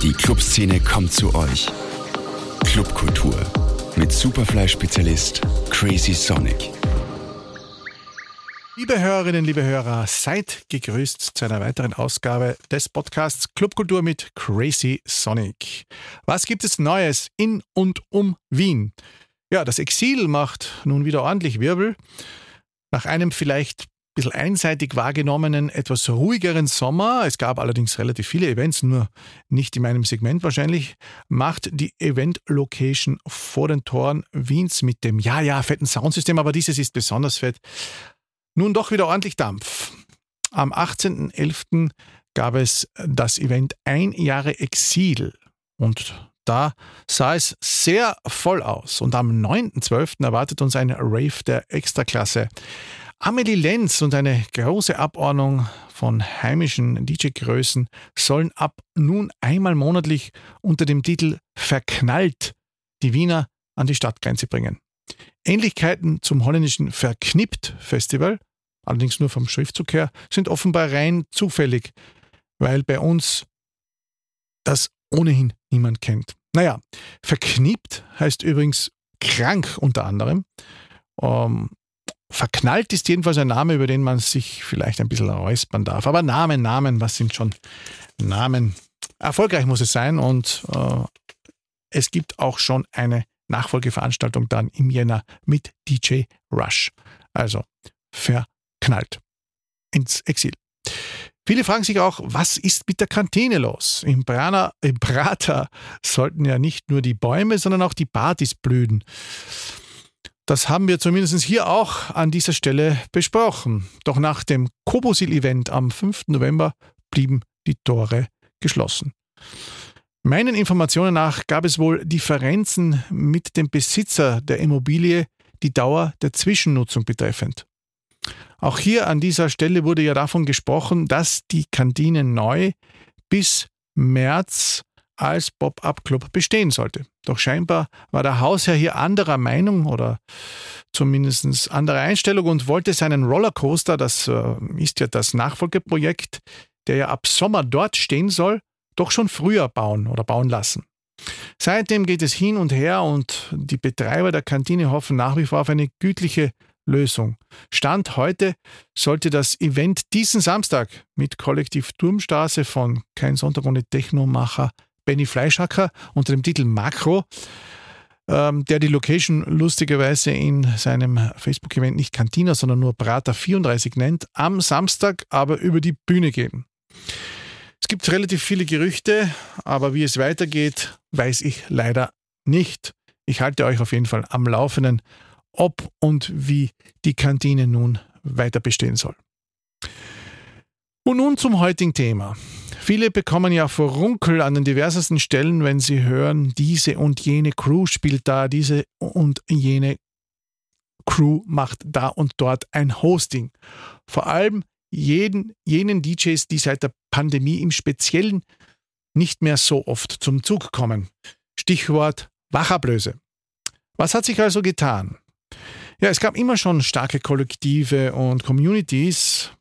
Die Clubszene kommt zu euch. Clubkultur mit Superfly-Spezialist Crazy Sonic. Liebe Hörerinnen, liebe Hörer, seid gegrüßt zu einer weiteren Ausgabe des Podcasts Clubkultur mit Crazy Sonic. Was gibt es Neues in und um Wien? Ja, das Exil macht nun wieder ordentlich Wirbel. Nach einem vielleicht bisschen einseitig wahrgenommenen, etwas ruhigeren Sommer, es gab allerdings relativ viele Events, nur nicht in meinem Segment wahrscheinlich, macht die Event-Location vor den Toren Wiens mit dem, ja, ja, fetten Soundsystem, aber dieses ist besonders fett, nun doch wieder ordentlich Dampf. Am 18.11. gab es das Event Ein Jahre Exil und da sah es sehr voll aus. Und am 9.12. erwartet uns ein Rave der Extraklasse. Amelie Lenz und eine große Abordnung von heimischen DJ-Größen sollen ab nun einmal monatlich unter dem Titel Verknallt die Wiener an die Stadtgrenze bringen. Ähnlichkeiten zum holländischen Verknippt Festival, allerdings nur vom Schriftzug her, sind offenbar rein zufällig, weil bei uns das ohnehin niemand kennt. Naja, verknippt heißt übrigens krank unter anderem. Ähm, verknallt ist jedenfalls ein Name, über den man sich vielleicht ein bisschen räuspern darf. Aber Namen, Namen, was sind schon Namen? Erfolgreich muss es sein und äh, es gibt auch schon eine Nachfolgeveranstaltung dann im Jänner mit DJ Rush. Also verknallt ins Exil. Viele fragen sich auch, was ist mit der Kantine los? Im, Praner, Im Prater sollten ja nicht nur die Bäume, sondern auch die Partys blühen. Das haben wir zumindest hier auch an dieser Stelle besprochen. Doch nach dem Kobosil-Event am 5. November blieben die Tore geschlossen. Meinen Informationen nach gab es wohl Differenzen mit dem Besitzer der Immobilie, die Dauer der Zwischennutzung betreffend. Auch hier an dieser Stelle wurde ja davon gesprochen, dass die Kantine neu bis März als Pop-up-Club bestehen sollte. Doch scheinbar war der Hausherr hier anderer Meinung oder zumindest anderer Einstellung und wollte seinen Rollercoaster, das äh, ist ja das Nachfolgeprojekt, der ja ab Sommer dort stehen soll, doch schon früher bauen oder bauen lassen. Seitdem geht es hin und her und die Betreiber der Kantine hoffen nach wie vor auf eine gütliche Lösung. Stand heute sollte das Event diesen Samstag mit Kollektiv Turmstraße von Kein Sonntag ohne Technomacher Benny Fleischhacker unter dem Titel Makro, ähm, der die Location lustigerweise in seinem Facebook-Event nicht Cantina, sondern nur Prater 34 nennt, am Samstag aber über die Bühne gehen. Es gibt relativ viele Gerüchte, aber wie es weitergeht, weiß ich leider nicht. Ich halte euch auf jeden Fall am Laufenden ob und wie die Kantine nun weiter bestehen soll. Und nun zum heutigen Thema. Viele bekommen ja Furunkel an den diversesten Stellen, wenn sie hören, diese und jene Crew spielt da, diese und jene Crew macht da und dort ein Hosting. Vor allem jeden, jenen DJs, die seit der Pandemie im Speziellen nicht mehr so oft zum Zug kommen. Stichwort Wachablöse. Was hat sich also getan? Ja, es gab immer schon starke Kollektive und Communities,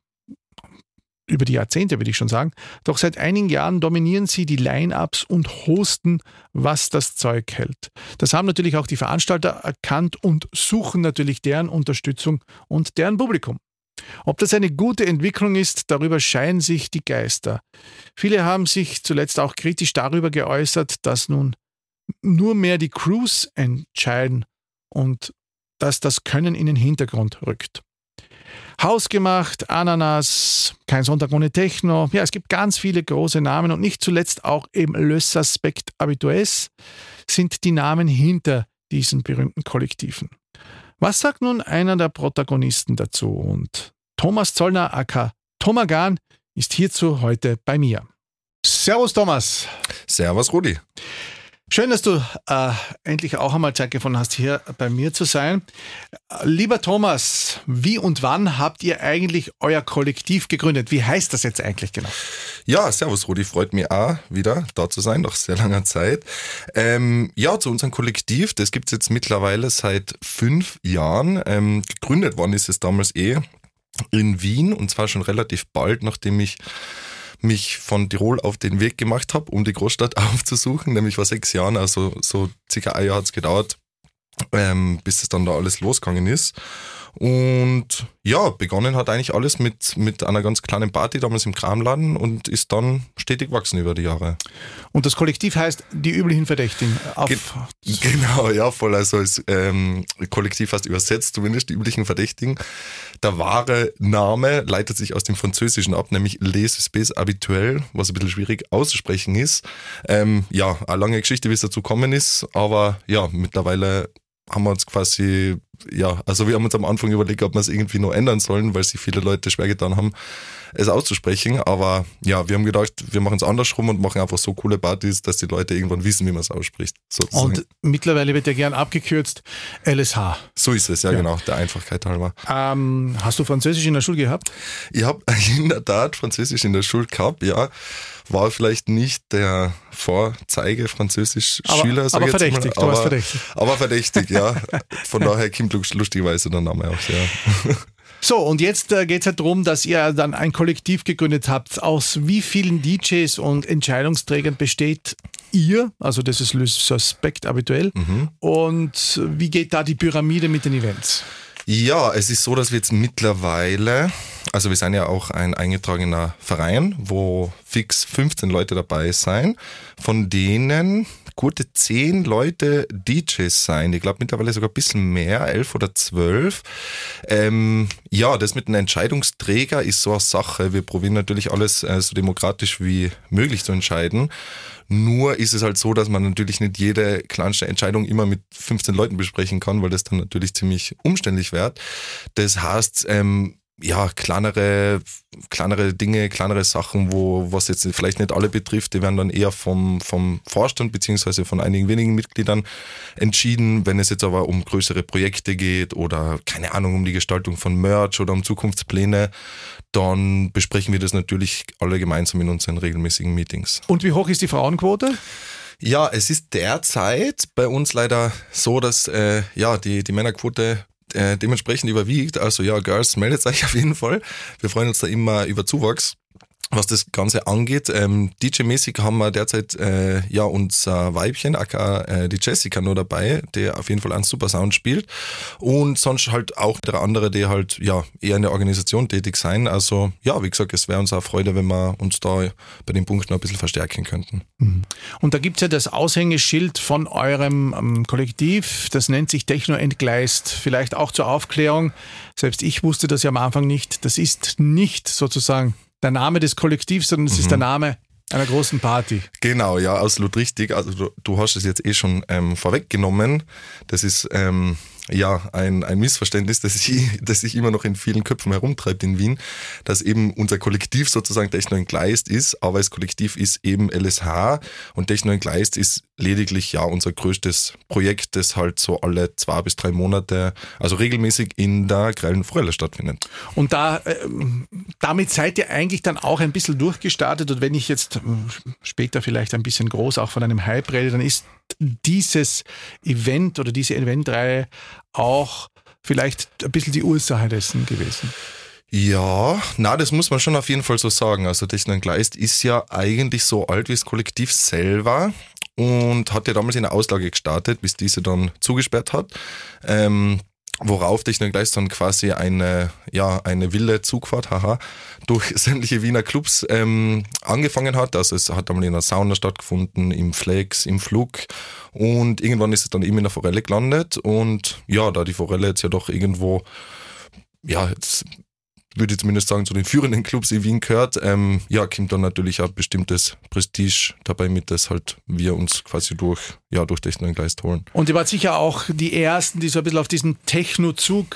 über die Jahrzehnte würde ich schon sagen, doch seit einigen Jahren dominieren sie die Line-ups und hosten, was das Zeug hält. Das haben natürlich auch die Veranstalter erkannt und suchen natürlich deren Unterstützung und deren Publikum. Ob das eine gute Entwicklung ist, darüber scheinen sich die Geister. Viele haben sich zuletzt auch kritisch darüber geäußert, dass nun nur mehr die Crews entscheiden und dass das Können in den Hintergrund rückt. Hausgemacht, Ananas, kein Sonntag ohne Techno. Ja, es gibt ganz viele große Namen und nicht zuletzt auch eben Le Suspect Habitués sind die Namen hinter diesen berühmten Kollektiven. Was sagt nun einer der Protagonisten dazu? Und Thomas Zollner aka Tomagan ist hierzu heute bei mir. Servus Thomas. Servus Rudi. Schön, dass du äh, endlich auch einmal Zeit gefunden hast, hier bei mir zu sein. Lieber Thomas, wie und wann habt ihr eigentlich euer Kollektiv gegründet? Wie heißt das jetzt eigentlich genau? Ja, servus Rudi, freut mich auch wieder da zu sein, nach sehr langer Zeit. Ähm, ja, zu unserem Kollektiv, das gibt's jetzt mittlerweile seit fünf Jahren. Ähm, gegründet worden ist es damals eh in Wien und zwar schon relativ bald, nachdem ich mich von Tirol auf den Weg gemacht habe, um die Großstadt aufzusuchen, nämlich vor sechs Jahren, also so circa ein Jahr hat es gedauert, ähm, bis es dann da alles losgegangen ist. Und ja, begonnen hat eigentlich alles mit, mit einer ganz kleinen Party damals im Kramladen und ist dann stetig gewachsen über die Jahre. Und das Kollektiv heißt die üblichen Verdächtigen. Ge genau, ja, voll. Also das ähm, Kollektiv heißt übersetzt zumindest die üblichen Verdächtigen. Der wahre Name leitet sich aus dem Französischen ab, nämlich Les Espèces Habituelles, was ein bisschen schwierig auszusprechen ist. Ähm, ja, eine lange Geschichte, wie es dazu gekommen ist, aber ja, mittlerweile haben wir uns quasi, ja, also wir haben uns am Anfang überlegt, ob wir es irgendwie noch ändern sollen, weil sich viele Leute schwer getan haben, es auszusprechen. Aber ja, wir haben gedacht, wir machen es andersrum und machen einfach so coole Partys, dass die Leute irgendwann wissen, wie man es ausspricht. Sozusagen. Und mittlerweile wird ja gern abgekürzt LSH. So ist es, ja, ja. genau, der Einfachkeit halber. Ähm, hast du Französisch in der Schule gehabt? Ich habe in der Tat Französisch in der Schule gehabt, ja war vielleicht nicht der Vorzeige Französisch-Schüler. Aber, aber verdächtig, aber, du warst verdächtig. Aber verdächtig, ja. Von daher kommt lustigerweise der Name auch sehr. So, und jetzt äh, geht es halt darum, dass ihr dann ein Kollektiv gegründet habt. Aus wie vielen DJs und Entscheidungsträgern besteht ihr? Also das ist Le Suspect habituell. Mhm. Und wie geht da die Pyramide mit den Events? Ja, es ist so, dass wir jetzt mittlerweile, also wir sind ja auch ein eingetragener Verein, wo fix 15 Leute dabei sein, von denen gute 10 Leute DJs sein. Ich glaube mittlerweile sogar ein bisschen mehr, 11 oder 12. Ähm, ja, das mit einem Entscheidungsträger ist so eine Sache. Wir probieren natürlich alles äh, so demokratisch wie möglich zu entscheiden. Nur ist es halt so, dass man natürlich nicht jede kleinste Entscheidung immer mit 15 Leuten besprechen kann, weil das dann natürlich ziemlich umständlich wird. Das heißt, ähm, ja, kleinere, kleinere Dinge, kleinere Sachen, wo, was jetzt vielleicht nicht alle betrifft, die werden dann eher vom, vom Vorstand beziehungsweise von einigen wenigen Mitgliedern entschieden. Wenn es jetzt aber um größere Projekte geht oder keine Ahnung, um die Gestaltung von Merch oder um Zukunftspläne, dann besprechen wir das natürlich alle gemeinsam in unseren regelmäßigen Meetings. Und wie hoch ist die Frauenquote? Ja, es ist derzeit bei uns leider so, dass äh, ja die, die Männerquote äh, dementsprechend überwiegt. Also ja, Girls, meldet euch auf jeden Fall. Wir freuen uns da immer über Zuwachs was das Ganze angeht. Ähm, DJ-mäßig haben wir derzeit äh, ja unser Weibchen, aka äh, die Jessica nur dabei, der auf jeden Fall einen super Sound spielt. Und sonst halt auch der andere, der halt ja eher in der Organisation tätig sein. Also ja, wie gesagt, es wäre uns auch Freude, wenn wir uns da bei den Punkten ein bisschen verstärken könnten. Mhm. Und da gibt's ja das Aushängeschild von eurem ähm, Kollektiv, das nennt sich Techno entgleist. Vielleicht auch zur Aufklärung. Selbst ich wusste das ja am Anfang nicht. Das ist nicht sozusagen der Name des Kollektivs, sondern es mhm. ist der mhm. Name einer großen Party. Genau, ja, absolut richtig. Also du, du hast es jetzt eh schon ähm, vorweggenommen. Das ist ähm, ja, ein, ein Missverständnis, das sich, das sich immer noch in vielen Köpfen herumtreibt in Wien, dass eben unser Kollektiv sozusagen Techno entgleist ist, aber das Kollektiv ist eben LSH und Techno entgleist ist lediglich ja unser größtes Projekt, das halt so alle zwei bis drei Monate, also regelmäßig in der Grellen Forelle stattfindet. Und da, äh, damit seid ihr eigentlich dann auch ein bisschen durchgestartet und wenn ich jetzt äh, später vielleicht ein bisschen groß auch von einem Hype rede, dann ist dieses Event oder diese Eventreihe auch vielleicht ein bisschen die Ursache dessen gewesen? Ja, na, das muss man schon auf jeden Fall so sagen. Also Techno Gleist ist ja eigentlich so alt wie das Kollektiv selber und hat ja damals in der Auslage gestartet, bis diese dann zugesperrt hat. Ähm, worauf dich dann gleich dann quasi eine, ja, eine wilde Zugfahrt, haha, durch sämtliche Wiener Clubs ähm, angefangen hat. Also es hat einmal in der Sauna stattgefunden, im Flex, im Flug und irgendwann ist es dann eben in der Forelle gelandet und ja, da die Forelle jetzt ja doch irgendwo ja, jetzt würde ich zumindest sagen, zu den führenden Clubs in Wien gehört, ähm, ja, kommt dann natürlich auch bestimmtes Prestige dabei mit, das halt wir uns quasi durch, ja, durch Techno Geist holen. Und ihr wart sicher auch die Ersten, die so ein bisschen auf diesen Techno-Zug,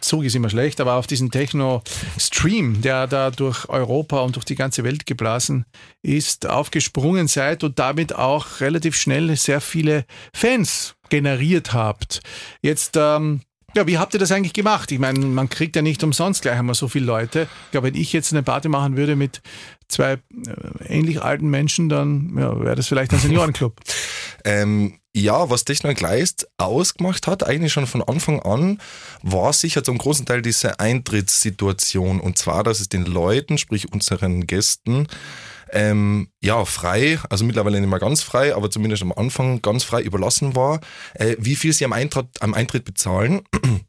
Zug ist immer schlecht, aber auf diesen Techno-Stream, der da durch Europa und durch die ganze Welt geblasen ist, aufgesprungen seid und damit auch relativ schnell sehr viele Fans generiert habt. Jetzt, ähm, ja, wie habt ihr das eigentlich gemacht? Ich meine, man kriegt ja nicht umsonst gleich einmal so viele Leute. Ich glaube, wenn ich jetzt eine Party machen würde mit zwei äh, ähnlich alten Menschen, dann ja, wäre das vielleicht ein Seniorenclub. Ähm, ja, was Techno Gleist ausgemacht hat, eigentlich schon von Anfang an, war sicher zum großen Teil diese Eintrittssituation. Und zwar, dass es den Leuten, sprich unseren Gästen, ähm, ja, frei, also mittlerweile nicht mehr ganz frei, aber zumindest am Anfang ganz frei überlassen war, äh, wie viel sie am Eintritt, am Eintritt bezahlen.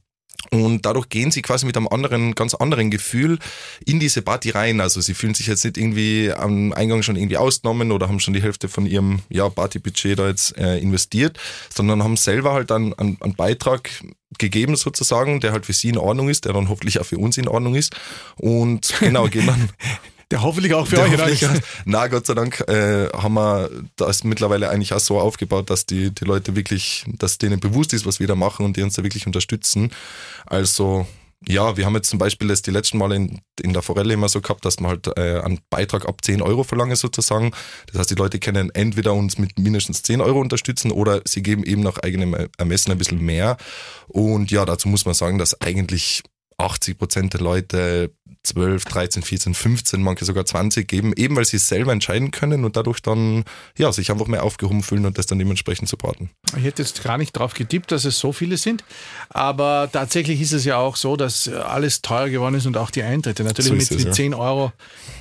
Und dadurch gehen sie quasi mit einem anderen, ganz anderen Gefühl in diese Party rein. Also sie fühlen sich jetzt nicht irgendwie am Eingang schon irgendwie ausgenommen oder haben schon die Hälfte von ihrem ja, Partybudget da jetzt äh, investiert, sondern haben selber halt einen, einen, einen Beitrag gegeben sozusagen, der halt für sie in Ordnung ist, der dann hoffentlich auch für uns in Ordnung ist. Und genau, gehen dann Der hoffentlich auch für euch hoffentlich, Na, Gott sei Dank äh, haben wir das mittlerweile eigentlich auch so aufgebaut, dass die, die Leute wirklich, dass denen bewusst ist, was wir da machen und die uns da wirklich unterstützen. Also ja, wir haben jetzt zum Beispiel das die letzten Male in, in der Forelle immer so gehabt, dass man halt äh, einen Beitrag ab 10 Euro verlangen sozusagen. Das heißt, die Leute können entweder uns mit mindestens 10 Euro unterstützen oder sie geben eben nach eigenem Ermessen ein bisschen mehr. Und ja, dazu muss man sagen, dass eigentlich 80 Prozent der Leute 12, 13, 14, 15, manche sogar 20 geben, eben weil sie es selber entscheiden können und dadurch dann ja, sich einfach mehr aufgehoben fühlen und das dann dementsprechend supporten. Ich hätte jetzt gar nicht darauf getippt, dass es so viele sind, aber tatsächlich ist es ja auch so, dass alles teuer geworden ist und auch die Eintritte. Natürlich so mit, es, mit ja. 10 Euro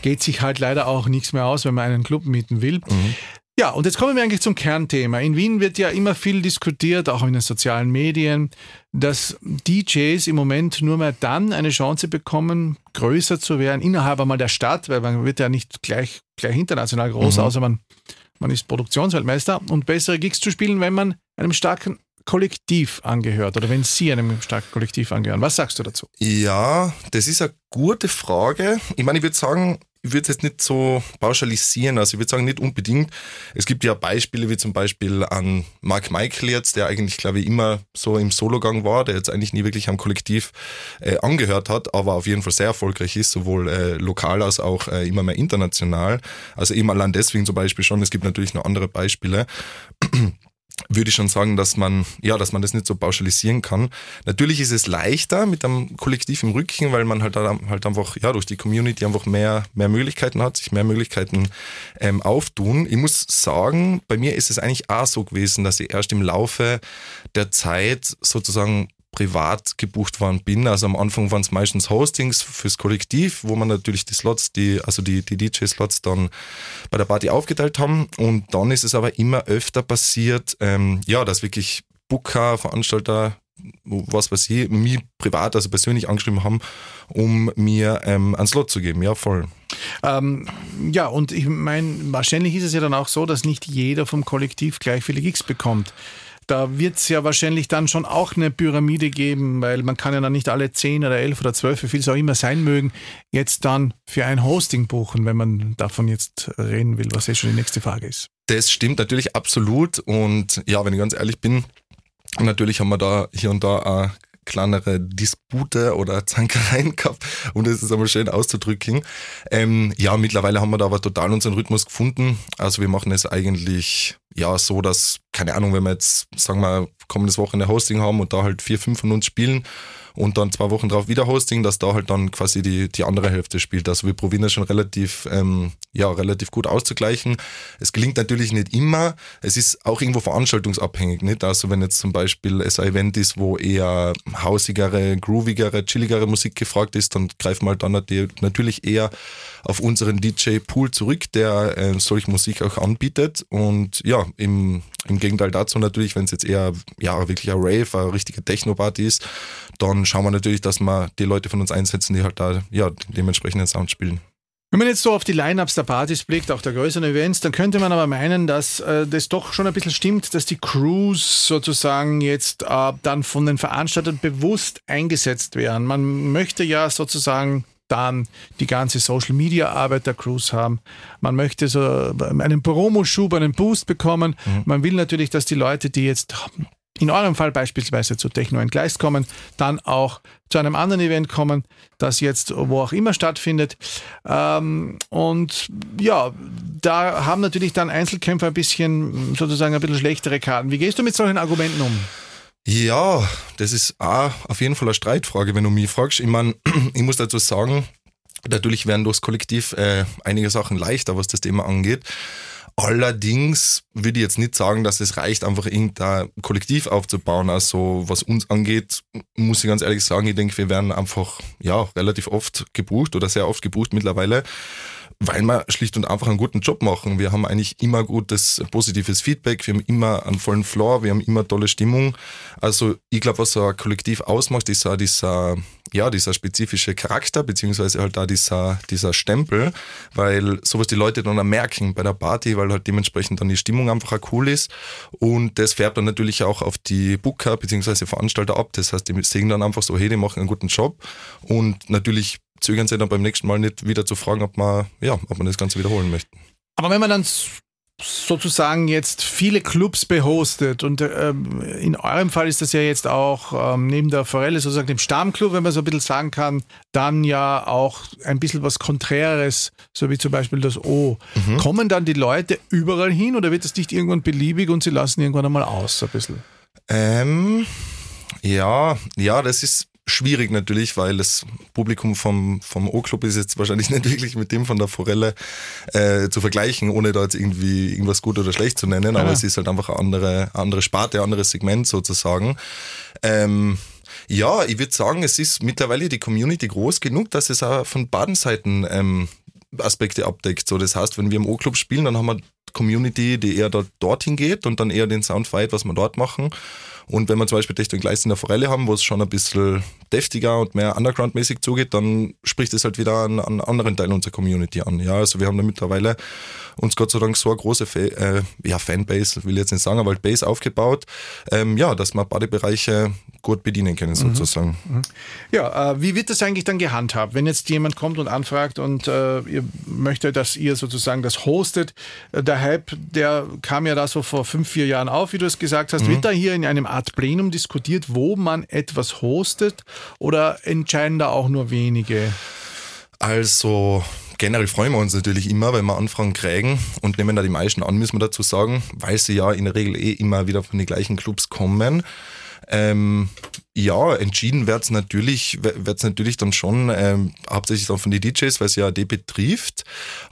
geht sich halt leider auch nichts mehr aus, wenn man einen Club mieten will. Mhm. Ja, und jetzt kommen wir eigentlich zum Kernthema. In Wien wird ja immer viel diskutiert, auch in den sozialen Medien, dass DJs im Moment nur mehr dann eine Chance bekommen, größer zu werden, innerhalb einmal der Stadt, weil man wird ja nicht gleich, gleich international groß, mhm. außer man, man ist Produktionsweltmeister und bessere Gigs zu spielen, wenn man einem starken Kollektiv angehört oder wenn Sie einem starken Kollektiv angehören. Was sagst du dazu? Ja, das ist eine gute Frage. Ich meine, ich würde sagen, ich würde es jetzt nicht so pauschalisieren. Also ich würde sagen, nicht unbedingt. Es gibt ja Beispiele wie zum Beispiel an Mark Michael jetzt, der eigentlich, glaube ich, immer so im Sologang war, der jetzt eigentlich nie wirklich am Kollektiv äh, angehört hat, aber auf jeden Fall sehr erfolgreich ist, sowohl äh, lokal als auch äh, immer mehr international. Also eben allein deswegen zum Beispiel schon. Es gibt natürlich noch andere Beispiele würde ich schon sagen, dass man, ja, dass man das nicht so pauschalisieren kann. Natürlich ist es leichter mit einem Kollektiv im Rücken, weil man halt, halt einfach, ja, durch die Community einfach mehr, mehr Möglichkeiten hat, sich mehr Möglichkeiten ähm, auftun. Ich muss sagen, bei mir ist es eigentlich auch so gewesen, dass ich erst im Laufe der Zeit sozusagen privat gebucht worden bin. Also am Anfang waren es meistens Hostings fürs Kollektiv, wo man natürlich die Slots, die, also die, die DJ-Slots dann bei der Party aufgeteilt haben. Und dann ist es aber immer öfter passiert, ähm, ja, dass wirklich Booker, Veranstalter, was weiß ich, mich privat, also persönlich angeschrieben haben, um mir ähm, einen Slot zu geben. Ja, voll. Ähm, ja, und ich meine, wahrscheinlich ist es ja dann auch so, dass nicht jeder vom Kollektiv gleich viele Gigs bekommt. Da wird es ja wahrscheinlich dann schon auch eine Pyramide geben, weil man kann ja dann nicht alle 10 oder 11 oder 12, wie viel es auch immer sein mögen, jetzt dann für ein Hosting buchen, wenn man davon jetzt reden will, was ja schon die nächste Frage ist. Das stimmt natürlich absolut und ja, wenn ich ganz ehrlich bin, natürlich haben wir da hier und da auch kleinere Dispute oder Zankereien gehabt, um das jetzt einmal schön auszudrücken. Ähm, ja, mittlerweile haben wir da aber total unseren Rhythmus gefunden. Also wir machen es eigentlich ja so, dass, keine Ahnung, wenn wir jetzt, sagen wir, kommendes Wochenende Hosting haben und da halt vier, fünf von uns spielen, und dann zwei Wochen drauf wieder Hosting, dass da halt dann quasi die, die andere Hälfte spielt. Also wir probieren das schon relativ, ähm, ja, relativ gut auszugleichen. Es gelingt natürlich nicht immer. Es ist auch irgendwo veranstaltungsabhängig, nicht? Also wenn jetzt zum Beispiel es ein Event ist, wo eher hausigere, groovigere, chilligere Musik gefragt ist, dann greifen wir halt dann natürlich eher auf unseren DJ-Pool zurück, der äh, solche Musik auch anbietet. Und ja, im, im Gegenteil dazu natürlich, wenn es jetzt eher ja, wirklich ein Rave, eine richtige Techno-Party ist, dann schauen wir natürlich, dass wir die Leute von uns einsetzen, die halt da ja, dementsprechenden Sound spielen. Wenn man jetzt so auf die Line-Ups der Partys blickt, auch der größeren Events, dann könnte man aber meinen, dass äh, das doch schon ein bisschen stimmt, dass die Crews sozusagen jetzt äh, dann von den Veranstaltern bewusst eingesetzt werden. Man möchte ja sozusagen dann die ganze Social Media Arbeit der Crews haben. Man möchte so einen Promoschub, einen Boost bekommen. Mhm. Man will natürlich, dass die Leute, die jetzt in eurem Fall beispielsweise zu Techno Entgleist kommen, dann auch zu einem anderen Event kommen, das jetzt wo auch immer stattfindet. Ähm, und ja, da haben natürlich dann Einzelkämpfer ein bisschen sozusagen ein bisschen schlechtere Karten. Wie gehst du mit solchen Argumenten um? Ja, das ist auch auf jeden Fall eine Streitfrage, wenn du mich fragst. Ich meine, ich muss dazu sagen, natürlich werden durchs Kollektiv äh, einige Sachen leichter, was das Thema angeht. Allerdings würde ich jetzt nicht sagen, dass es reicht, einfach irgendein Kollektiv aufzubauen. Also was uns angeht, muss ich ganz ehrlich sagen, ich denke, wir werden einfach ja relativ oft gebucht oder sehr oft gebucht mittlerweile weil wir schlicht und einfach einen guten Job machen. Wir haben eigentlich immer gutes, positives Feedback, wir haben immer einen vollen Floor, wir haben immer tolle Stimmung. Also ich glaube, was so ein Kollektiv ausmacht, ist auch dieser, ja, dieser spezifische Charakter, beziehungsweise halt da dieser, dieser Stempel, weil sowas die Leute dann auch merken bei der Party, weil halt dementsprechend dann die Stimmung einfach auch cool ist. Und das färbt dann natürlich auch auf die Booker, beziehungsweise Veranstalter ab. Das heißt, die sehen dann einfach so, hey, die machen einen guten Job. Und natürlich zögern sie dann beim nächsten Mal nicht wieder zu fragen, ob man, ja, ob man das Ganze wiederholen möchte. Aber wenn man dann sozusagen jetzt viele Clubs behostet und ähm, in eurem Fall ist das ja jetzt auch ähm, neben der Forelle sozusagen dem Stammclub, wenn man so ein bisschen sagen kann, dann ja auch ein bisschen was Konträres, so wie zum Beispiel das O. Mhm. Kommen dann die Leute überall hin oder wird das nicht irgendwann beliebig und sie lassen irgendwann einmal aus ein bisschen? Ähm, ja, ja, das ist schwierig natürlich, weil das Publikum vom, vom O-Club ist jetzt wahrscheinlich nicht wirklich mit dem von der Forelle äh, zu vergleichen, ohne da jetzt irgendwie irgendwas gut oder schlecht zu nennen, aber ja. es ist halt einfach eine andere, andere Sparte, ein anderes Segment sozusagen. Ähm, ja, ich würde sagen, es ist mittlerweile die Community groß genug, dass es auch von beiden Seiten ähm, Aspekte abdeckt. So, das heißt, wenn wir im O-Club spielen, dann haben wir Community, die eher dort, dorthin geht und dann eher den Sound feiert, was wir dort machen. Und wenn wir zum Beispiel und Gleis in der Forelle haben, wo es schon ein bisschen deftiger und mehr Underground-mäßig zugeht, dann spricht es halt wieder an, an anderen Teilen unserer Community an. Ja, also wir haben da mittlerweile uns Gott sei Dank so eine große Fa äh, ja, Fanbase, will ich jetzt nicht sagen, aber halt Base aufgebaut, ähm, ja, dass wir beide Bereiche gut bedienen können mhm. sozusagen. Mhm. Ja, äh, wie wird das eigentlich dann gehandhabt, wenn jetzt jemand kommt und anfragt und äh, ihr möchtet, dass ihr sozusagen das hostet? Äh, der Hype, der kam ja da so vor fünf, vier Jahren auf, wie du es gesagt hast. Mhm. Wird da hier in einem Art Plenum diskutiert, wo man etwas hostet oder entscheiden da auch nur wenige? Also generell freuen wir uns natürlich immer, wenn wir Anfragen kriegen und nehmen da die meisten an, müssen wir dazu sagen, weil sie ja in der Regel eh immer wieder von den gleichen Clubs kommen. Ähm, ja, entschieden wird's natürlich, wird's natürlich dann schon ähm, hauptsächlich dann von den DJs, weil es ja die betrifft.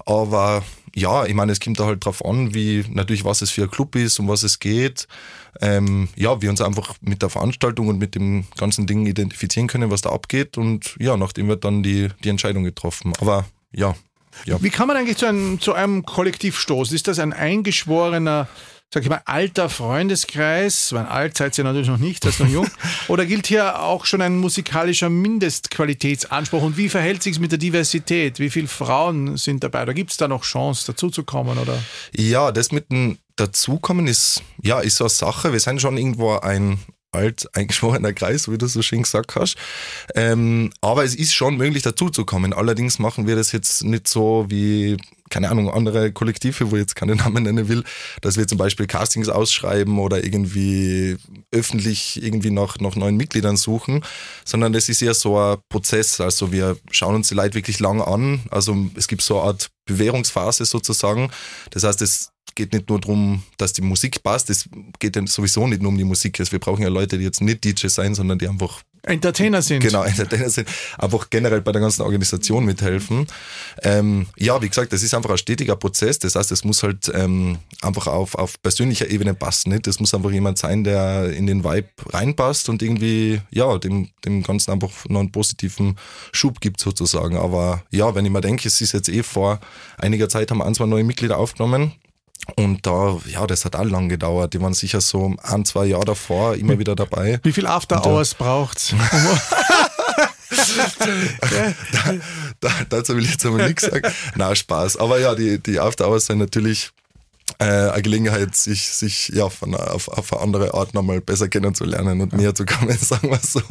Aber ja, ich meine, es kommt da halt drauf an, wie natürlich was es für ein Club ist, um was es geht. Ähm, ja, wir uns einfach mit der Veranstaltung und mit dem ganzen Ding identifizieren können, was da abgeht. Und ja, nachdem wird dann die, die Entscheidung getroffen. Aber ja, ja. Wie kann man eigentlich zu einem, zu einem Kollektiv stoßen? Ist das ein eingeschworener sag ich mal, alter Freundeskreis, weil alt seid ihr natürlich noch nicht, das ist noch jung, oder gilt hier auch schon ein musikalischer Mindestqualitätsanspruch und wie verhält sich mit der Diversität? Wie viele Frauen sind dabei? Oder gibt es da noch Chance, dazuzukommen? Oder? Ja, das mit dem Dazukommen ist, ja, ist so eine Sache. Wir sind schon irgendwo ein, alt eingeschworener Kreis, wie du so schön gesagt hast. Ähm, aber es ist schon möglich, dazuzukommen. Allerdings machen wir das jetzt nicht so wie, keine Ahnung, andere Kollektive, wo ich jetzt keine Namen nennen will, dass wir zum Beispiel Castings ausschreiben oder irgendwie öffentlich irgendwie nach, nach neuen Mitgliedern suchen, sondern das ist eher so ein Prozess. Also wir schauen uns die Leute wirklich lang an. Also es gibt so eine Art Bewährungsphase sozusagen. Das heißt, es geht nicht nur darum, dass die Musik passt, es geht ja sowieso nicht nur um die Musik. Also wir brauchen ja Leute, die jetzt nicht DJs sein, sondern die einfach Entertainer sind. Genau, Entertainer sind. Einfach generell bei der ganzen Organisation mithelfen. Ähm, ja, wie gesagt, das ist einfach ein stetiger Prozess. Das heißt, es muss halt ähm, einfach auf, auf persönlicher Ebene passen. Nicht? Es muss einfach jemand sein, der in den Vibe reinpasst und irgendwie, ja, dem, dem Ganzen einfach noch einen positiven Schub gibt sozusagen. Aber ja, wenn ich mir denke, es ist jetzt eh vor einiger Zeit haben ein, zwei neue Mitglieder aufgenommen. Und da, ja, das hat auch lang gedauert. Die waren sicher so ein, zwei Jahre davor immer wieder dabei. Wie viel After Hours braucht's? da, da, dazu will ich jetzt aber nichts sagen. Na, Spaß. Aber ja, die, die After Hours sind natürlich äh, eine Gelegenheit, sich, sich ja, von, auf, auf eine andere Art nochmal besser kennenzulernen und näher zu kommen, sagen wir so.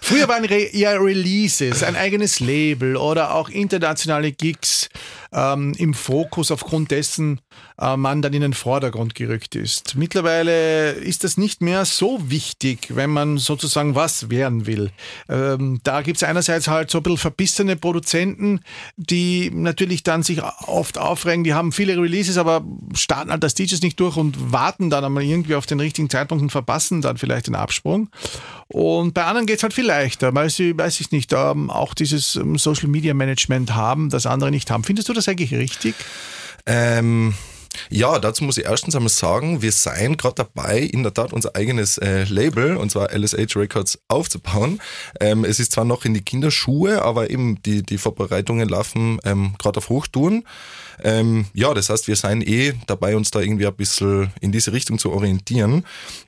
Früher waren eher Releases, ein eigenes Label oder auch internationale Gigs ähm, im Fokus aufgrund dessen äh, man dann in den Vordergrund gerückt ist. Mittlerweile ist das nicht mehr so wichtig, wenn man sozusagen was werden will. Ähm, da gibt es einerseits halt so ein bisschen verbissene Produzenten, die natürlich dann sich oft aufregen, die haben viele Releases, aber starten halt das DJs nicht durch und warten dann einmal irgendwie auf den richtigen Zeitpunkt und verpassen dann vielleicht den Absprung. Und bei anderen geht es halt viel leichter, weil sie, weiß ich nicht, ähm, auch dieses ähm, Social Media Management haben, das andere nicht haben. Findest du das eigentlich richtig? Ähm, ja, dazu muss ich erstens einmal sagen, wir seien gerade dabei, in der Tat unser eigenes äh, Label, und zwar LSH Records, aufzubauen. Ähm, es ist zwar noch in die Kinderschuhe, aber eben die, die Vorbereitungen laufen ähm, gerade auf Hochtouren. Ähm, ja, das heißt, wir seien eh dabei, uns da irgendwie ein bisschen in diese Richtung zu orientieren.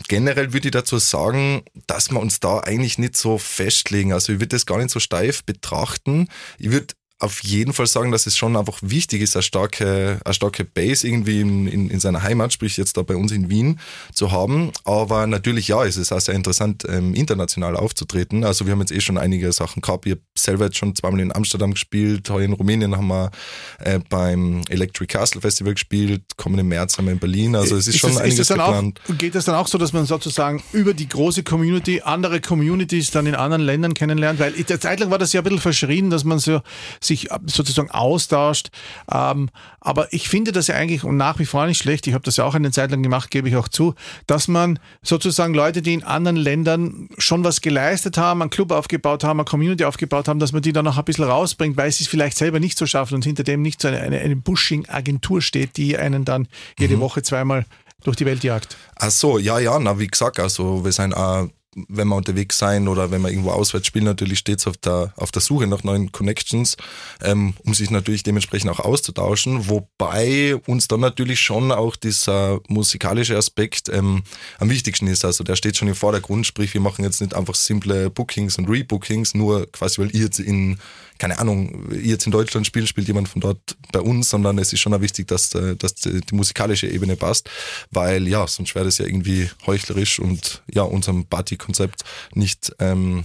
Generell würde ich dazu sagen, dass wir uns da eigentlich nicht so festlegen. Also ich würde das gar nicht so steif betrachten. Ich würde auf jeden Fall sagen, dass es schon einfach wichtig ist, eine starke, eine starke Base irgendwie in, in, in seiner Heimat, sprich jetzt da bei uns in Wien, zu haben. Aber natürlich, ja, es ist auch sehr interessant, ähm, international aufzutreten. Also wir haben jetzt eh schon einige Sachen gehabt. Ich habe selber jetzt schon zweimal in Amsterdam gespielt, heute in Rumänien haben wir äh, beim Electric Castle Festival gespielt, kommenden März haben wir in Berlin. Also es ist, ist schon das, einiges ist geplant. Auch, geht das dann auch so, dass man sozusagen über die große Community andere Communities dann in anderen Ländern kennenlernt? Weil der Zeit lang war das ja ein bisschen verschrien, dass man so sich sozusagen austauscht. Ähm, aber ich finde das ja eigentlich und nach wie vor nicht schlecht. Ich habe das ja auch eine Zeit lang gemacht, gebe ich auch zu, dass man sozusagen Leute, die in anderen Ländern schon was geleistet haben, einen Club aufgebaut haben, eine Community aufgebaut haben, dass man die dann noch ein bisschen rausbringt, weil sie es vielleicht selber nicht so schaffen und hinter dem nicht so eine, eine, eine Bushing-Agentur steht, die einen dann jede mhm. Woche zweimal durch die Welt jagt. Ach so, ja, ja, na, wie gesagt, also wir sind auch wenn wir unterwegs sein oder wenn wir irgendwo auswärts spielen, natürlich stets auf der, auf der Suche nach neuen Connections, ähm, um sich natürlich dementsprechend auch auszutauschen. Wobei uns dann natürlich schon auch dieser musikalische Aspekt ähm, am wichtigsten ist. Also der steht schon im Vordergrund, sprich wir machen jetzt nicht einfach simple Bookings und Rebookings, nur quasi weil ihr jetzt in keine Ahnung, jetzt in Deutschland spielt, spielt jemand von dort bei uns, sondern es ist schon auch wichtig, dass, äh, dass die, musikalische Ebene passt, weil ja, sonst wäre das ja irgendwie heuchlerisch und ja, unserem Partykonzept nicht ähm,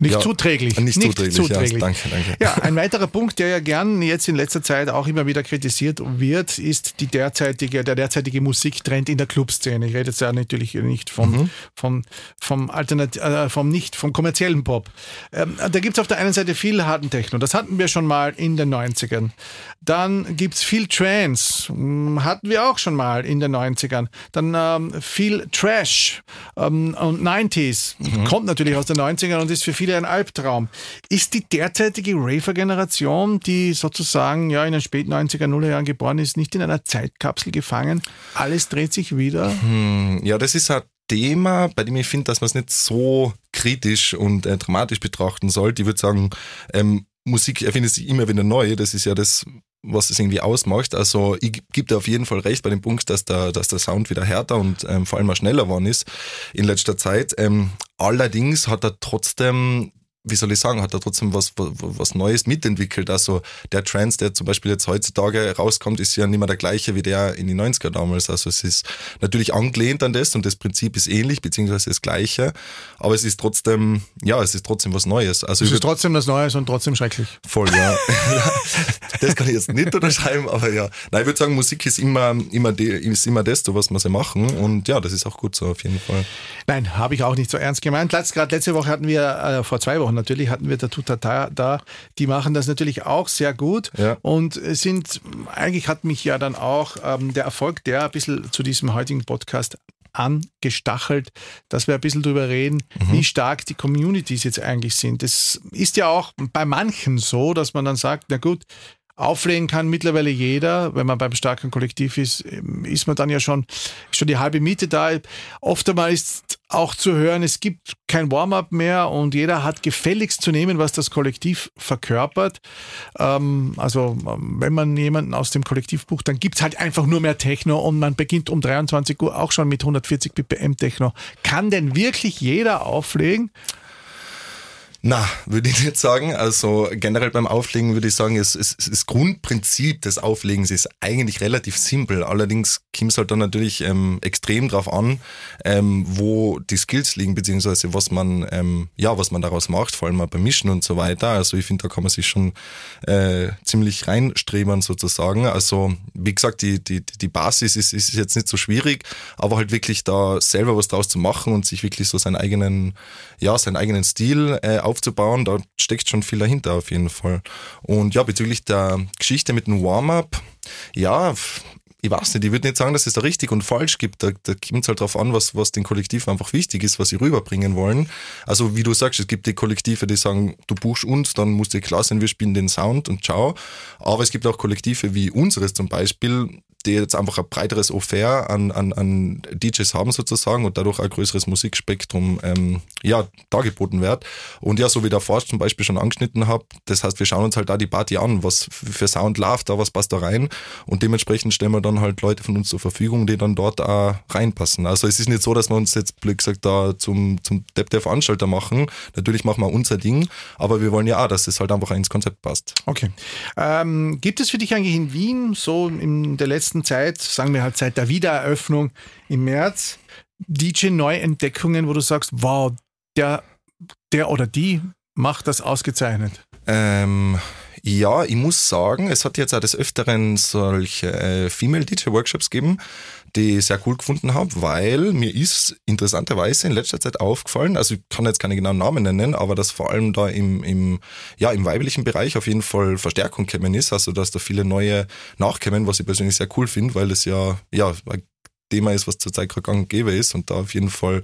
nicht ja, zuträglich. Nicht, nicht zuträglich, zuträglich. Ja, danke, danke. Ja, ein weiterer Punkt, der ja gern jetzt in letzter Zeit auch immer wieder kritisiert wird, ist die derzeitige, der derzeitige Musiktrend in der Clubszene. Ich rede jetzt ja natürlich nicht vom, mhm. vom, vom, Alternat äh, vom nicht, vom kommerziellen Pop. Ähm, da gibt es auf der einen Seite viel harten Techno. Das hatten wir schon mal in den 90ern. Dann gibt es viel Trance. Hm, hatten wir auch schon mal in den 90ern. Dann ähm, viel Trash ähm, und 90s. Mhm. Kommt natürlich aus den 90ern und ist für viele wieder ein Albtraum. Ist die derzeitige Raver-Generation, die sozusagen ja in den späten 90er, Nullerjahren geboren ist, nicht in einer Zeitkapsel gefangen? Alles dreht sich wieder? Hm, ja, das ist ein Thema, bei dem ich finde, dass man es nicht so kritisch und äh, dramatisch betrachten sollte. Ich würde sagen, ähm, Musik erfindet sich immer wieder neu. Das ist ja das, was es irgendwie ausmacht. Also ich gebe dir auf jeden Fall recht bei dem Punkt, dass der, dass der Sound wieder härter und ähm, vor allem mal schneller geworden ist in letzter Zeit. Ähm, allerdings hat er trotzdem wie soll ich sagen, hat er trotzdem was, was, was Neues mitentwickelt. Also der Trance, der zum Beispiel jetzt heutzutage rauskommt, ist ja nicht mehr der gleiche wie der in die 90er damals. Also es ist natürlich angelehnt an das und das Prinzip ist ähnlich, beziehungsweise das gleiche. Aber es ist trotzdem, ja, es ist trotzdem was Neues. Also es ist trotzdem was Neues und trotzdem schrecklich. Voll, ja. das kann ich jetzt nicht unterschreiben, aber ja. Nein, ich würde sagen, Musik ist immer, immer, de, ist immer das, was wir sie machen. Und ja, das ist auch gut so, auf jeden Fall. Nein, habe ich auch nicht so ernst gemeint. Gerade letzte Woche hatten wir, äh, vor zwei Wochen, Wochen natürlich hatten wir der Tutata da. Die machen das natürlich auch sehr gut ja. und sind, eigentlich hat mich ja dann auch ähm, der Erfolg, der ein bisschen zu diesem heutigen Podcast angestachelt, dass wir ein bisschen darüber reden, mhm. wie stark die Communities jetzt eigentlich sind. Das ist ja auch bei manchen so, dass man dann sagt, na gut, auflegen kann mittlerweile jeder. Wenn man beim starken Kollektiv ist, ist man dann ja schon, schon die halbe Miete da. Oft einmal ist auch zu hören, es gibt kein Warm-up mehr und jeder hat gefälligst zu nehmen, was das Kollektiv verkörpert. Ähm, also wenn man jemanden aus dem Kollektiv bucht, dann gibt es halt einfach nur mehr Techno und man beginnt um 23 Uhr auch schon mit 140 BPM Techno. Kann denn wirklich jeder auflegen? Na, würde ich nicht sagen. Also generell beim Auflegen würde ich sagen, es, es, das Grundprinzip des Auflegens ist eigentlich relativ simpel. Allerdings kommt es halt dann natürlich ähm, extrem drauf an, ähm, wo die Skills liegen, beziehungsweise was man, ähm, ja, was man daraus macht, vor allem beim Mischen und so weiter. Also ich finde, da kann man sich schon äh, ziemlich reinstreben sozusagen. Also wie gesagt, die, die, die Basis ist, ist jetzt nicht so schwierig, aber halt wirklich da selber was draus zu machen und sich wirklich so seinen eigenen, ja, seinen eigenen Stil äh, aufzubauen, da steckt schon viel dahinter auf jeden Fall. Und ja, bezüglich der Geschichte mit dem Warm-up, ja, ich weiß nicht, ich würde nicht sagen, dass es da richtig und falsch gibt. Da, da kommt es halt drauf an, was, was den Kollektiven einfach wichtig ist, was sie rüberbringen wollen. Also wie du sagst, es gibt die Kollektive, die sagen, du buchst uns, dann muss dir klar sein, wir spielen den Sound und ciao. Aber es gibt auch Kollektive wie unseres zum Beispiel, die jetzt einfach ein breiteres Offer an, an, an DJs haben sozusagen und dadurch ein größeres Musikspektrum ähm, ja, dargeboten wird. Und ja, so wie der Forst zum Beispiel schon angeschnitten habe, das heißt, wir schauen uns halt da die Party an, was für Sound läuft da, was passt da rein und dementsprechend stellen wir dann halt Leute von uns zur Verfügung, die dann dort auch reinpassen. Also es ist nicht so, dass wir uns jetzt, blöd gesagt, da zum, zum Depp der Veranstalter machen. Natürlich machen wir unser Ding, aber wir wollen ja auch, dass es halt einfach ins Konzept passt. Okay. Ähm, gibt es für dich eigentlich in Wien so in der letzten letzten Zeit, sagen wir halt seit der Wiedereröffnung im März, DJ-Neuentdeckungen, wo du sagst, wow, der, der oder die macht das ausgezeichnet? Ähm, ja, ich muss sagen, es hat jetzt auch des Öfteren solche äh, Female DJ-Workshops gegeben, die ich sehr cool gefunden habe, weil mir ist interessanterweise in letzter Zeit aufgefallen, also ich kann jetzt keine genauen Namen nennen, aber dass vor allem da im, im, ja, im weiblichen Bereich auf jeden Fall Verstärkung gekommen ist, also dass da viele neue nachkommen, was ich persönlich sehr cool finde, weil es ja, ja, Thema ist, was zurzeit gerade gang und gäbe ist und da auf jeden Fall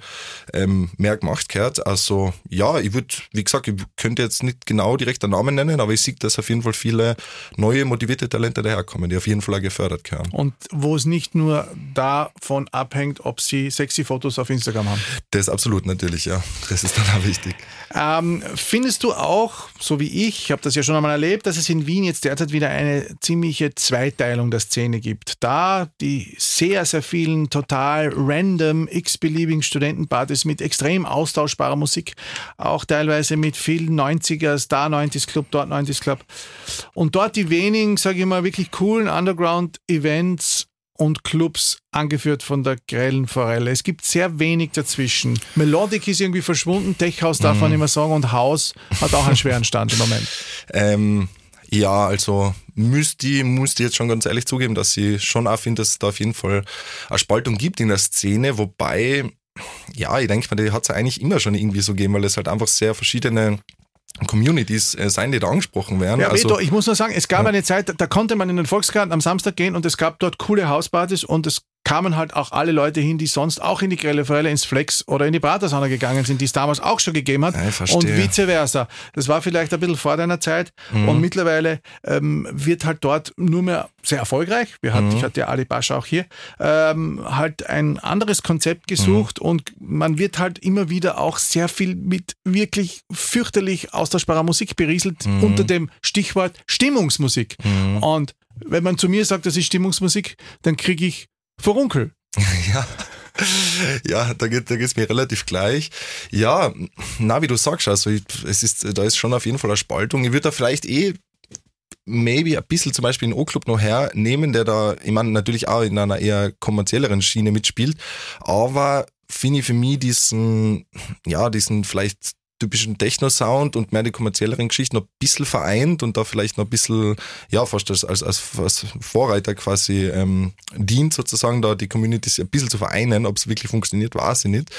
ähm, mehr gemacht gehört. Also ja, ich würde, wie gesagt, ich könnte jetzt nicht genau direkt einen Namen nennen, aber ich sehe, dass auf jeden Fall viele neue, motivierte Talente daherkommen, die auf jeden Fall auch gefördert gehören. Und wo es nicht nur davon abhängt, ob sie sexy Fotos auf Instagram haben. Das absolut natürlich, ja. Das ist dann auch wichtig. Ähm, findest du auch, so wie ich, ich habe das ja schon einmal erlebt, dass es in Wien jetzt derzeit wieder eine ziemliche Zweiteilung der Szene gibt? Da die sehr, sehr vielen vielen total random, x-beliebigen Studentenpartys mit extrem austauschbarer Musik, auch teilweise mit vielen 90ers, da 90s Club, dort 90s Club. Und dort die wenigen, sage ich mal, wirklich coolen Underground-Events und Clubs angeführt von der grellen Forelle. Es gibt sehr wenig dazwischen. Melodic ist irgendwie verschwunden, Tech House darf mm. man mhm. immer sagen und House hat auch einen schweren Stand im Moment. Ähm, ja, also müsste ich, müsste jetzt schon ganz ehrlich zugeben, dass ich schon auch finde, dass es da auf jeden Fall eine Spaltung gibt in der Szene, wobei, ja, ich denke mal, die hat es eigentlich immer schon irgendwie so gegeben, weil es halt einfach sehr verschiedene Communities äh, sein, die da angesprochen werden. Ja, also, ich muss nur sagen, es gab ja. eine Zeit, da konnte man in den Volksgarten am Samstag gehen und es gab dort coole Hauspartys und es kamen halt auch alle Leute hin, die sonst auch in die Grelle Forelle, ins Flex oder in die Pratersauna gegangen sind, die es damals auch schon gegeben hat. Und vice versa. Das war vielleicht ein bisschen vor deiner Zeit mhm. und mittlerweile ähm, wird halt dort nur mehr sehr erfolgreich. Wir hatten, mhm. Ich hatte ja Ali Bascha auch hier, ähm, halt ein anderes Konzept gesucht mhm. und man wird halt immer wieder auch sehr viel mit wirklich fürchterlich austauschbarer Musik berieselt mhm. unter dem Stichwort Stimmungsmusik. Mhm. Und wenn man zu mir sagt, das ist Stimmungsmusik, dann kriege ich Furunkel. ja. Ja, da geht geht's mir relativ gleich. Ja, na, wie du sagst, also ich, es ist, da ist schon auf jeden Fall eine Spaltung. Ich würde da vielleicht eh maybe ein bisschen zum Beispiel einen O-Club noch hernehmen, der da, ich meine, natürlich auch in einer eher kommerzielleren Schiene mitspielt, aber finde ich für mich diesen, ja, diesen vielleicht typischen Techno-Sound und mehr die kommerzielleren Geschichten noch ein bisschen vereint und da vielleicht noch ein bisschen, ja, fast als, als, als Vorreiter quasi ähm, dient, sozusagen, da die Communities ein bisschen zu vereinen. Ob es wirklich funktioniert, weiß ich nicht.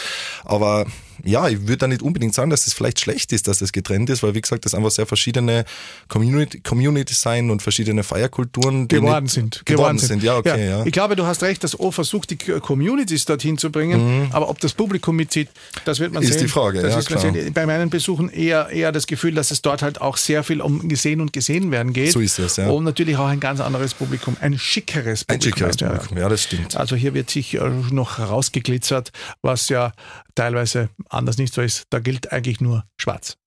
Aber ja, ich würde da nicht unbedingt sagen, dass es vielleicht schlecht ist, dass das getrennt ist, weil wie gesagt, das einfach sehr verschiedene Community, Communities sein und verschiedene Feierkulturen geworden sind. Geworden sind, ja, okay, ja. ja. Ich glaube, du hast recht, dass O versucht, die Communities dorthin zu bringen, mhm. aber ob das Publikum mitzieht, das wird man ist sehen. Ist die Frage, das ja, ist klar. Bei meinen Besuchen eher, eher das Gefühl, dass es dort halt auch sehr viel um gesehen und gesehen werden geht. So ist es, ja. Und natürlich auch ein ganz anderes Publikum, ein schickeres Publikum. Ein schickeres Publikum, ja, das stimmt. Also hier wird sich äh, noch herausgeglitzert, was ja teilweise anders nicht so ist. Da gilt eigentlich nur schwarz.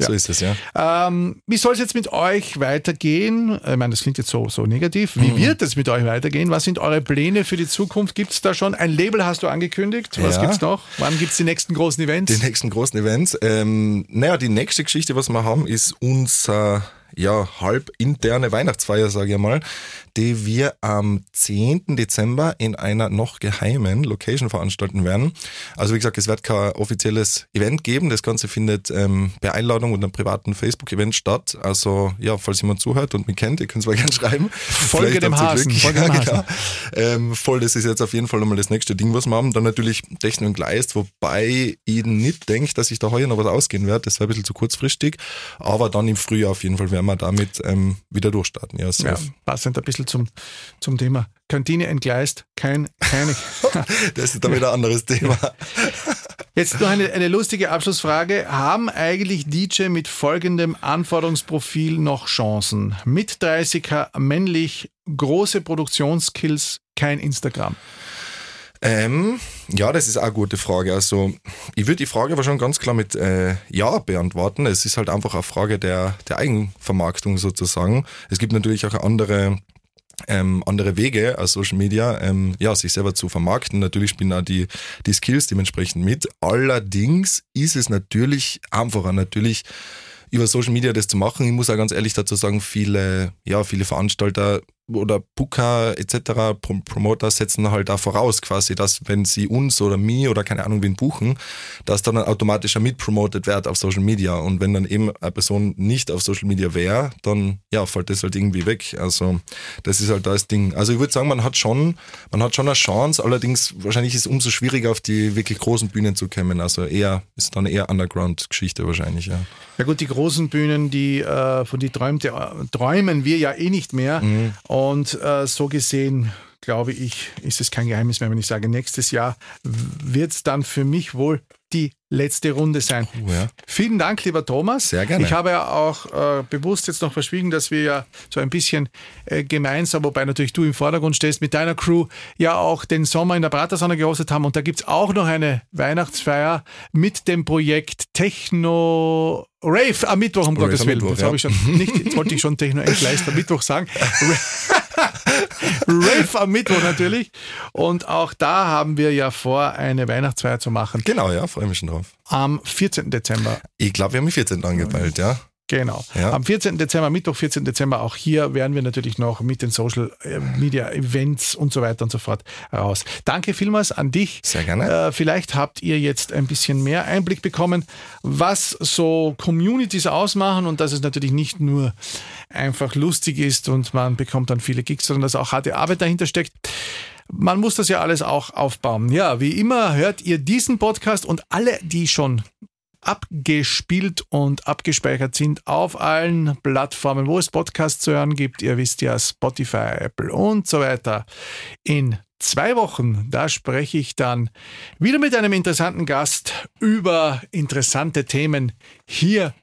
Ja. So ist es, ja. Ähm, wie soll es jetzt mit euch weitergehen? Ich meine, das klingt jetzt so, so negativ. Wie mhm. wird es mit euch weitergehen? Was sind eure Pläne für die Zukunft? Gibt es da schon? Ein Label hast du angekündigt. Was ja. gibt es noch? Wann gibt es die nächsten großen Events? Die nächsten großen Events. Ähm, naja, die nächste Geschichte, was wir haben, ist unser ja, halb interne Weihnachtsfeier, sage ich mal, die wir am 10. Dezember in einer noch geheimen Location veranstalten werden. Also wie gesagt, es wird kein offizielles Event geben. Das Ganze findet ähm, per Einladung und einem privaten Facebook-Event statt. Also ja, falls jemand zuhört und mich kennt, ihr könnt es mal gerne schreiben. Folge dem Hasen. Folge ja, genau. ähm, voll, das ist jetzt auf jeden Fall nochmal das nächste Ding, was wir haben. Dann natürlich Techno und Gleist, wobei ich nicht denke, dass ich da heuer noch was ausgehen werde. Das wäre ein bisschen zu kurzfristig. Aber dann im Frühjahr auf jeden Fall werden wir damit ähm, wieder durchstarten. Ja, ja, passend ein bisschen zum, zum Thema. Kantine entgleist, kein, keine. das ist dann wieder ein anderes Thema. Jetzt noch eine, eine lustige Abschlussfrage. Haben eigentlich DJ mit folgendem Anforderungsprofil noch Chancen? Mit 30er männlich, große Produktionskills, kein Instagram. Ähm, ja, das ist auch eine gute Frage. Also, ich würde die Frage aber schon ganz klar mit äh, Ja beantworten. Es ist halt einfach eine Frage der, der Eigenvermarktung sozusagen. Es gibt natürlich auch andere ähm, andere Wege als Social Media, ähm, ja, sich selber zu vermarkten. Natürlich spielen auch die, die Skills dementsprechend mit. Allerdings ist es natürlich einfacher, natürlich über Social Media das zu machen. Ich muss auch ganz ehrlich dazu sagen, viele, ja, viele Veranstalter oder Booker etc., Promoter setzen halt da voraus quasi, dass wenn sie uns oder mich oder keine Ahnung wen buchen, dass dann automatischer mitpromotet wird auf Social Media und wenn dann eben eine Person nicht auf Social Media wäre, dann ja, fällt das halt irgendwie weg. Also das ist halt das Ding. Also ich würde sagen, man hat schon, man hat schon eine Chance, allerdings wahrscheinlich ist es umso schwieriger auf die wirklich großen Bühnen zu kommen. Also eher, ist dann eher Underground-Geschichte wahrscheinlich, ja. Ja gut, die großen Bühnen, die äh, von die träumte, träumen wir ja eh nicht mehr. Mhm. Und äh, so gesehen, glaube ich, ist es kein Geheimnis mehr, wenn ich sage, nächstes Jahr wird es dann für mich wohl die letzte Runde sein. Oh, ja. Vielen Dank, lieber Thomas. Sehr gerne. Ich habe ja auch äh, bewusst jetzt noch verschwiegen, dass wir ja so ein bisschen äh, gemeinsam, wobei natürlich du im Vordergrund stehst, mit deiner Crew ja auch den Sommer in der Pratersonne gehostet haben. Und da gibt es auch noch eine Weihnachtsfeier mit dem Projekt Techno Rave am Mittwoch, um Rave Gottes Willen. Mittwoch, jetzt, ja. ich schon nicht, jetzt wollte ich schon Techno Entgleist am Mittwoch sagen. Rave am Mittwoch natürlich. Und auch da haben wir ja vor, eine Weihnachtsfeier zu machen. Genau, ja, freue mich schon drauf. Am 14. Dezember. Ich glaube, wir haben den 14. angepeilt, ja. Genau. Ja. Am 14. Dezember, Mittwoch, 14. Dezember, auch hier werden wir natürlich noch mit den Social äh, Media Events und so weiter und so fort raus. Danke vielmals an dich. Sehr gerne. Äh, vielleicht habt ihr jetzt ein bisschen mehr Einblick bekommen, was so Communities ausmachen und dass es natürlich nicht nur einfach lustig ist und man bekommt dann viele Gigs, sondern dass auch harte Arbeit dahinter steckt. Man muss das ja alles auch aufbauen. Ja, wie immer hört ihr diesen Podcast und alle, die schon abgespielt und abgespeichert sind auf allen Plattformen, wo es Podcasts zu hören gibt. Ihr wisst ja, Spotify, Apple und so weiter. In zwei Wochen, da spreche ich dann wieder mit einem interessanten Gast über interessante Themen hier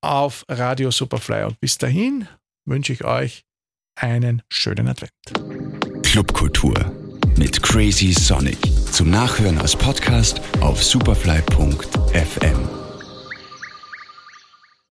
auf Radio Superfly. Und bis dahin wünsche ich euch einen schönen Advent. Clubkultur mit Crazy Sonic. Zum Nachhören als Podcast auf superfly.fm.